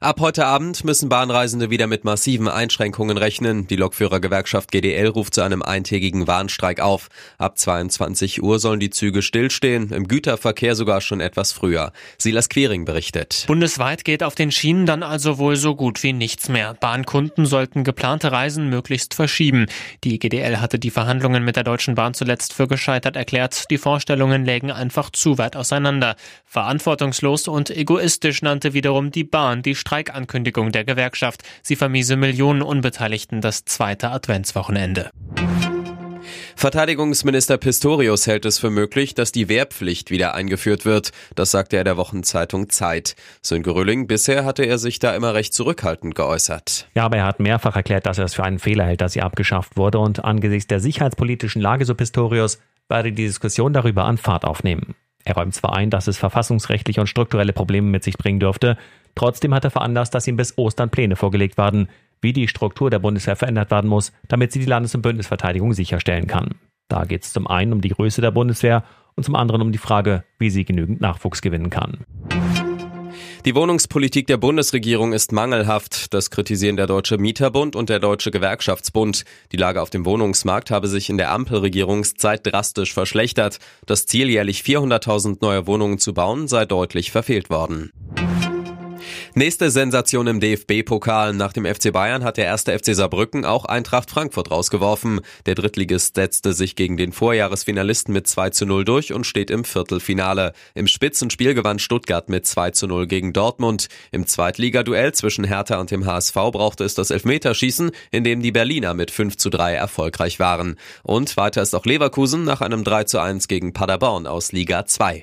Ab heute Abend müssen Bahnreisende wieder mit massiven Einschränkungen rechnen. Die Lokführergewerkschaft GDL ruft zu einem eintägigen Warnstreik auf. Ab 22 Uhr sollen die Züge stillstehen, im Güterverkehr sogar schon etwas früher. Silas Quering berichtet. Bundesweit geht auf den Schienen dann also wohl so gut wie nichts mehr. Bahnkunden sollten geplante Reisen möglichst verschieben. Die GDL hatte die Verhandlungen mit der Deutschen Bahn zuletzt für gescheitert erklärt. Die Vorstellungen lägen einfach zu weit auseinander. Verantwortungslos und egoistisch nannte wiederum die Bahn die Streikankündigung der Gewerkschaft. Sie vermiese Millionen Unbeteiligten das zweite Adventswochenende. Verteidigungsminister Pistorius hält es für möglich, dass die Wehrpflicht wieder eingeführt wird. Das sagte er der Wochenzeitung Zeit. Sönke Rülling, bisher hatte er sich da immer recht zurückhaltend geäußert. Ja, aber er hat mehrfach erklärt, dass er es für einen Fehler hält, dass sie abgeschafft wurde. Und angesichts der sicherheitspolitischen Lage, so Pistorius, werde die Diskussion darüber an Fahrt aufnehmen. Er räumt zwar ein, dass es verfassungsrechtliche und strukturelle Probleme mit sich bringen dürfte, Trotzdem hat er veranlasst, dass ihm bis Ostern Pläne vorgelegt werden, wie die Struktur der Bundeswehr verändert werden muss, damit sie die Landes- und Bündnisverteidigung sicherstellen kann. Da geht es zum einen um die Größe der Bundeswehr und zum anderen um die Frage, wie sie genügend Nachwuchs gewinnen kann. Die Wohnungspolitik der Bundesregierung ist mangelhaft. Das kritisieren der Deutsche Mieterbund und der Deutsche Gewerkschaftsbund. Die Lage auf dem Wohnungsmarkt habe sich in der Ampelregierungszeit drastisch verschlechtert. Das Ziel, jährlich 400.000 neue Wohnungen zu bauen, sei deutlich verfehlt worden. Nächste Sensation im DFB-Pokal. Nach dem FC Bayern hat der erste FC Saarbrücken auch Eintracht Frankfurt rausgeworfen. Der Drittligist setzte sich gegen den Vorjahresfinalisten mit 2 zu 0 durch und steht im Viertelfinale. Im Spitzenspiel gewann Stuttgart mit 2 zu 0 gegen Dortmund. Im Zweitligaduell zwischen Hertha und dem HSV brauchte es das Elfmeterschießen, in dem die Berliner mit 5 zu 3 erfolgreich waren. Und weiter ist auch Leverkusen nach einem 3 zu 1 gegen Paderborn aus Liga 2.